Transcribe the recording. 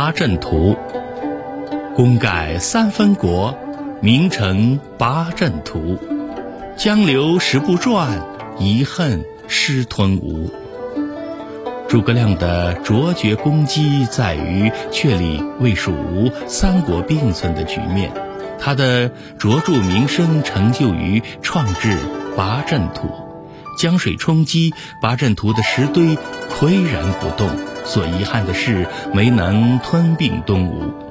八阵图》，功盖三分国，名成八阵图。江流石不转，遗恨失吞吴。诸葛亮的卓绝功绩在于确立魏蜀吴三国并存的局面，他的卓著名声成就于创制八阵图。江水冲击八阵图的石堆岿然不动，所遗憾的是没能吞并东吴。